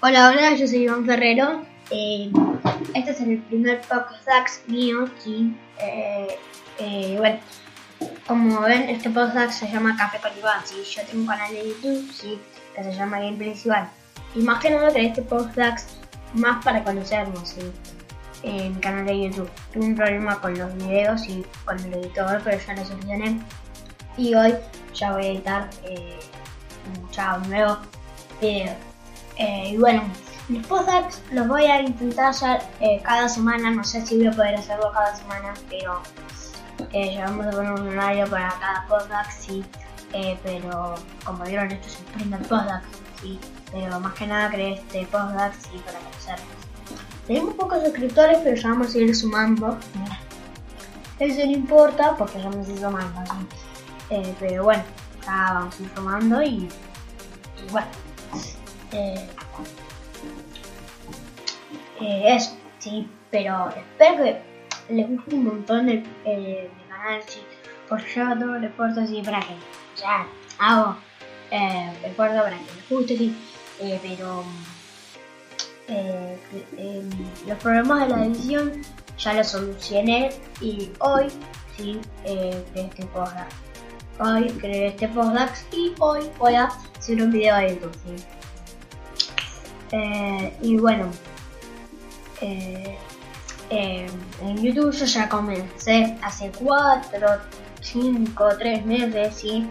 Hola, hola, yo soy Iván Ferrero. Eh, este es el primer podcast mío, sí. Eh, eh, bueno, como ven, este podcast se llama Café con Iván, sí. Yo tengo un canal de YouTube, sí, que se llama Gameplay Iván. Y más que nada creé este podcast más para conocernos, sí. En mi canal de YouTube. Tuve un problema con los videos y con el editor, pero ya lo solucioné. Y hoy ya voy a editar eh, un nuevo video. Eh, y bueno, los podcasts los voy a intentar hacer eh, cada semana. No sé si voy a poder hacerlo cada semana, pero eh, ya vamos a poner un horario para cada podcast, sí. pero como vieron, esto es el primer podcast, sí. Pero más que nada creé este podcast, sí, para conocerlos. Tenemos pocos suscriptores, pero ya vamos a ir sumando. Eso no importa porque ya a ir sumando. pero bueno, ya vamos a ir sumando y, y bueno. Eh, eh, eso, sí, pero espero que les guste un montón el, canal, sí, porque yo hago todo el esfuerzo así para que, ya, hago eh, el esfuerzo para que les guste, sí, eh, pero eh, eh, los problemas de la edición ya los solucioné y hoy, sí, creé este podcast. Hoy creé este podcast y hoy voy a hacer un video de YouTube. Eh, y bueno, eh, eh, en YouTube yo ya comencé hace 4, 5, 3 meses, y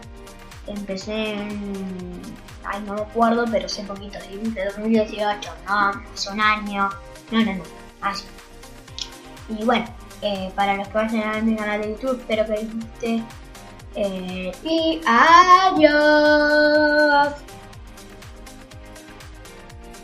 Empecé en... Ay, no me acuerdo, pero sé poquito, de 2018, no, hace un año, no, no, no, así. Y bueno, para los que vayan a ver mi canal de YouTube, espero que les guste. y adiós.